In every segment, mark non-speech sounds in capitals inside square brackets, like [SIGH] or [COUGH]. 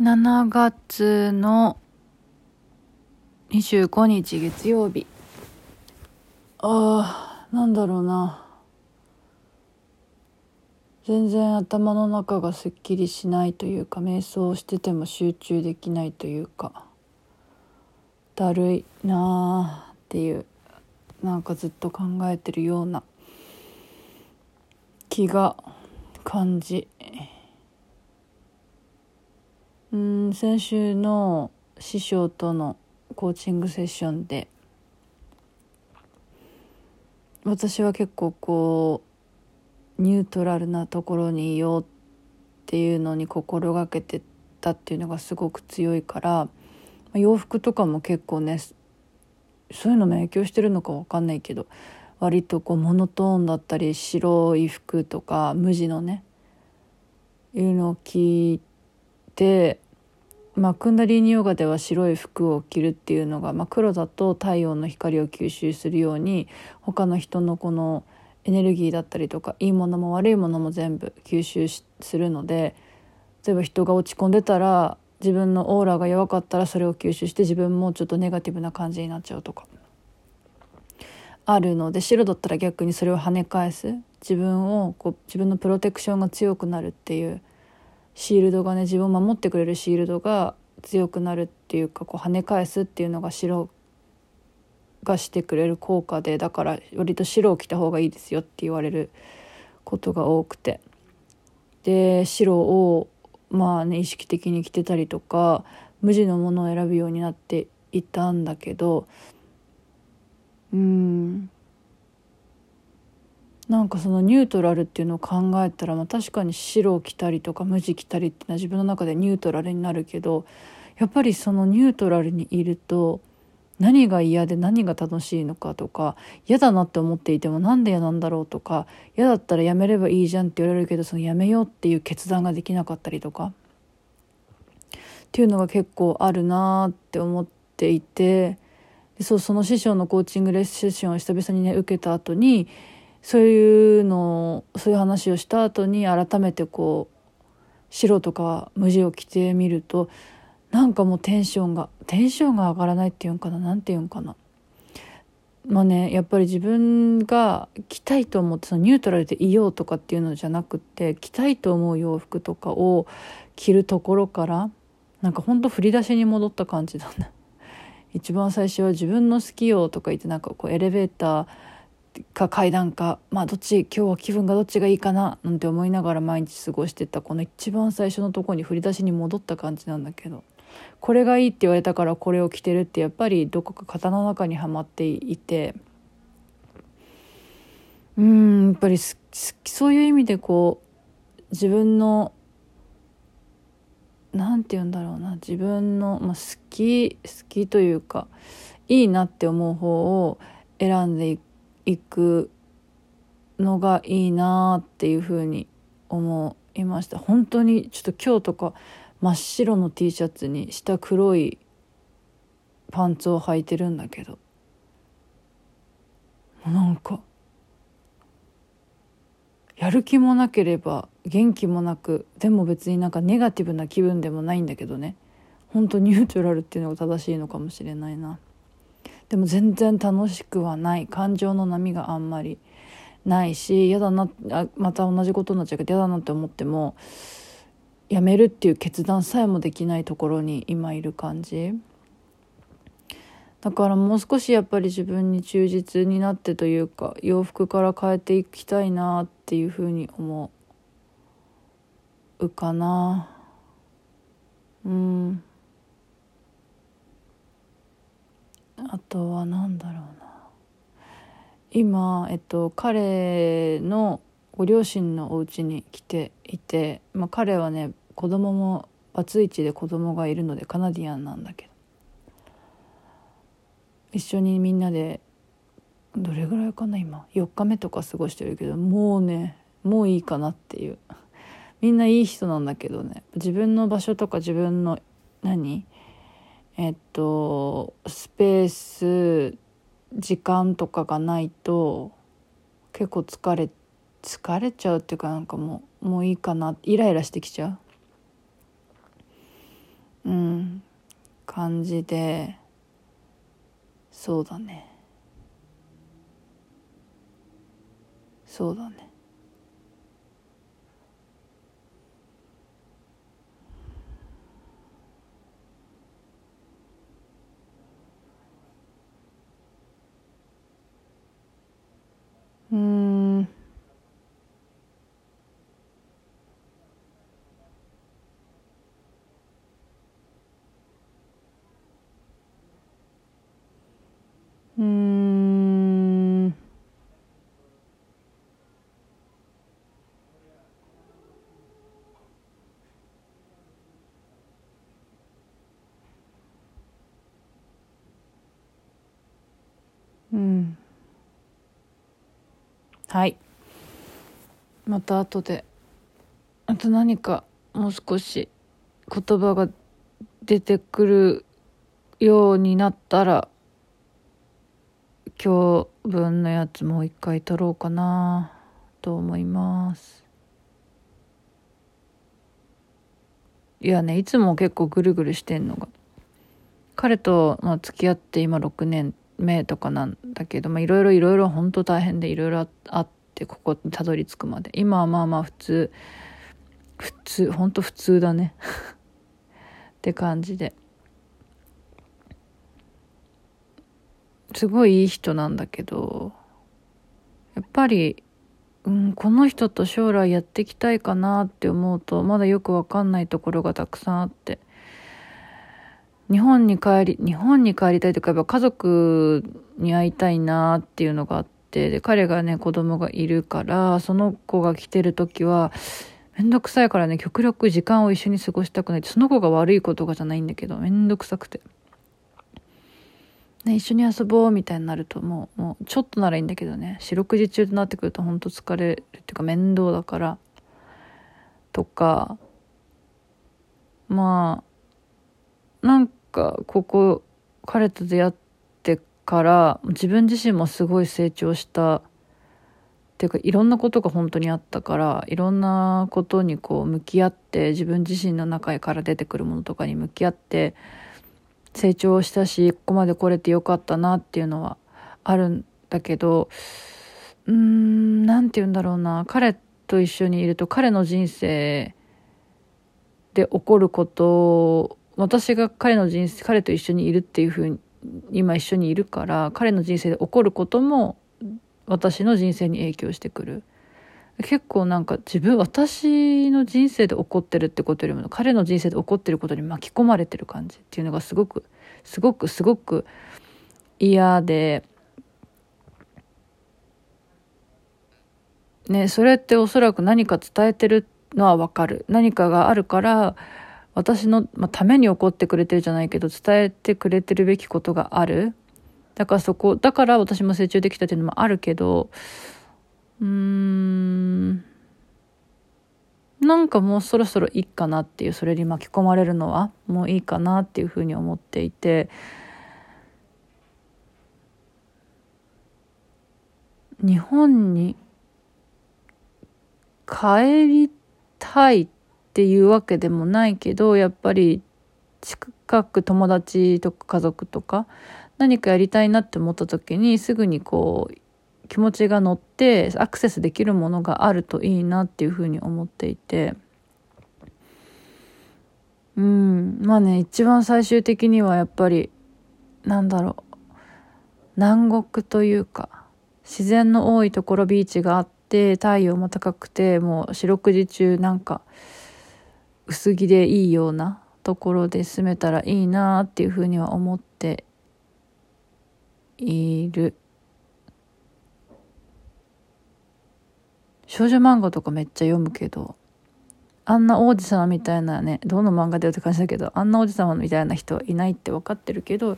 7月の25日月曜日。あーなんだろうな。全然頭の中がすっきりしないというか瞑想してても集中できないというかだるいなあっていうなんかずっと考えてるような気が感じ。うん先週の師匠とのコーチングセッションで私は結構こうニュートラルなところにいようっていうのに心がけてたっていうのがすごく強いから洋服とかも結構ねそういうのも影響してるのか分かんないけど割とこうモノトーンだったり白い服とか無地のねいうのを着いてまあ、クンダリーニヨガでは白い服を着るっていうのが、まあ、黒だと太陽の光を吸収するように他の人のこのエネルギーだったりとかいいものも悪いものも全部吸収するので例えば人が落ち込んでたら自分のオーラが弱かったらそれを吸収して自分もちょっとネガティブな感じになっちゃうとかあるので白だったら逆にそれを跳ね返す。自分をこう自分のプロテクションが強くなるっていうシールドがね自分を守ってくれるシールドが強くなるっていうかこう跳ね返すっていうのが白がしてくれる効果でだから割と白を着た方がいいですよって言われることが多くて。で白をまあね意識的に着てたりとか無地のものを選ぶようになっていたんだけどうん。なんかそのニュートラルっていうのを考えたら、まあ、確かに白を着たりとか無地着たりっていうのは自分の中でニュートラルになるけどやっぱりそのニュートラルにいると何が嫌で何が楽しいのかとか嫌だなって思っていてもなんで嫌なんだろうとか嫌だったらやめればいいじゃんって言われるけどそのやめようっていう決断ができなかったりとかっていうのが結構あるなって思っていてそうその師匠のコーチングレッスンを久々にね受けた後にそういうのそういう話をした後に改めてこう白とか無地を着てみるとなんかもうテンションがテンションが上がらないっていうんかな何て言うんかな。まあねやっぱり自分が着たいと思ってそのニュートラルでいようとかっていうのじゃなくって着たいと思う洋服とかを着るところからなんかほんと振り出しに戻った感じだね。一番最初は自分の好きよとか言ってなんかこうエレベーターか階段かまあどっち今日は気分がどっちがいいかななんて思いながら毎日過ごしてたこの一番最初のとこに振り出しに戻った感じなんだけどこれがいいって言われたからこれを着てるってやっぱりどこか型の中にはまっていてうんやっぱりそういう意味でこう自分の何て言うんだろうな自分の、まあ、好き好きというかいいなって思う方を選んでいく。行くのがいいなっていうふうに思いました。本当にちょっと今日とか真っ白の T シャツに下黒いパンツを履いてるんだけど。なんかやる気もなければ元気もなくでも別になんかネガティブな気分でもないんだけどね。本当ニュートラルっていうのが正しいのかもしれないな。でも全然楽しくはない。感情の波があんまりないし嫌だなまた同じことになっちゃうけど嫌だなって思ってもやめるっていう決断さえもできないところに今いる感じ。だからもう少しやっぱり自分に忠実になってというか洋服から変えていきたいなっていうふうに思うかなうんあとは何だろうな。今、えっと、彼のご両親のお家に来ていて、まあ、彼はね子供もバツイチで子供がいるのでカナディアンなんだけど。一緒にみんなでどれぐらいかな今。4日目とか過ごしてるけどもうねもういいかなっていう。みんないい人なんだけどね。自分の場所とか自分の何？えっとスペース時間とかがないと結構疲れ疲れちゃうっていうかなんかもうもういいかなイライラしてきちゃう。うん感じでそうだね。そうだねうんうんうん。はい。また後で。あと何かもう少し言葉が出てくるようになったら今日分のやつもう一回撮ろうかなと思います。いやねいつも結構ぐるぐるしてんのが。彼と、まあ、付き合って今6年。目とかなんだけどいろいろいろいろ本当大変でいろいろあってここにたどり着くまで。今はまあまあ普通普通本当普通だね。[LAUGHS] って感じで。すごいいい人なんだけどやっぱり、うん、この人と将来やっていきたいかなって思うとまだよくわかんないところがたくさんあって。日本に帰り日本に帰りたいとかやっぱ家族に会いたいなっていうのがあってで彼がね子供がいるからその子が来てる時はめんどくさいからね極力時間を一緒に過ごしたくないってその子が悪いことがじゃないんだけどめんどくさくて。ね、一緒に遊ぼうみたいになるともうもうちょっとならいいんだけどね四六時中となってくるとほんと疲れるっていうか面倒だからとかまあなんかここ彼と出会ってから自分自身もすごい成長したっていうかいろんなことが本当にあったからいろんなことにこう向き合って自分自身の中から出てくるものとかに向き合って成長したしここまで来れてよかったなっていうのはあるんだけどうーん何て言うんだろうな。彼と一緒にいると彼の人生で起こること私が彼の人生彼と一緒にいるっていうふうに今一緒にいるから彼の人生で起こることも私の人生に影響してくる。結構なんか自分私の人生で起こってるってことよりも彼の人生で起こってることに巻き込まれてる感じっていうのがすごくすごくすごく嫌でねそれっておそらく何か伝えてるのはわかる。何かがあるから私の、まあ、ために起こってくれてるじゃないけど伝えてくれてるべきことがある。だからそこだから私も成長できたっていうのもあるけどうーんなんかもうそろそろいいかなっていうそれに巻き込まれるのはもういいかなっていうふうに思っていて。日本に帰りたいってっていうわけでもないけどやっぱり近く友達とか家族とか何かやりたいなって思った時にすぐにこう気持ちが乗ってアクセスできるものがあるといいなっていうふうに思っていて。うんまあね一番最終的にはやっぱりなんだろう南国というか自然の多いところビーチがあって太陽も高くてもう四六時中なんか薄着でいいようなところで住めたらいいなっていうふうには思っている。少女漫画とかめっちゃ読むけど、あんな王子様みたいなね、どの漫画でよって感じだけど、あんな王子様みたいな人はいないって分かってるけど、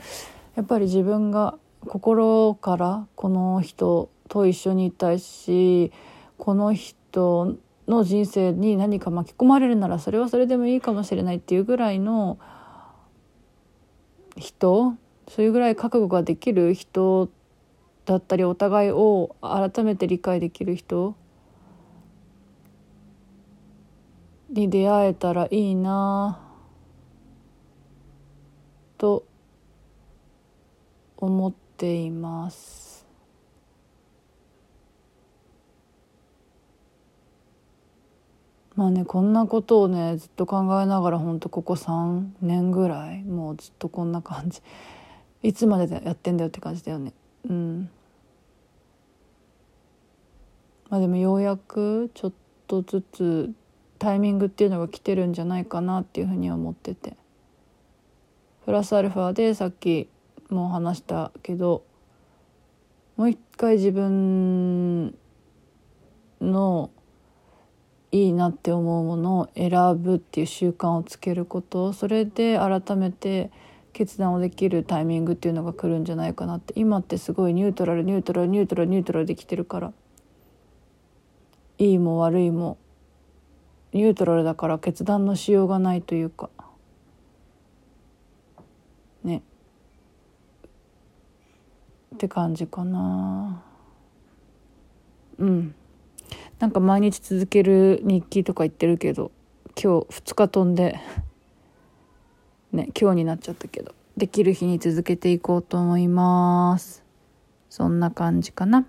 やっぱり自分が心からこの人と一緒にいたいし、この人の人生に何か巻き込まれるならそれはそれでもいいかもしれないっていうぐらいの人そういうぐらい覚悟ができる人だったりお互いを改めて理解できる人に出会えたらいいなと思っています。まあねこんなことをねずっと考えながらほんとここ3年ぐらいもうずっとこんな感じ。[LAUGHS] いつまでやってんだよって感じだよね。うん。まあでもようやくちょっとずつタイミングっていうのが来てるんじゃないかなっていうふうには思ってて。プラスアルファでさっきもう話したけどもう一回自分のいいなって思うものを選ぶっていう習慣をつけることそれで改めて決断をできるタイミングっていうのが来るんじゃないかなって。今ってすごいニュートラルニュートラルニュートラルニュートラルできてるから。いいも悪いもニュートラルだから決断のしようがないというか。ね。って感じかな。うん。なんか毎日続ける日記とか言ってるけど今日2日飛んで [LAUGHS] ね今日になっちゃったけどできる日に続けていこうと思いますそんな感じかな。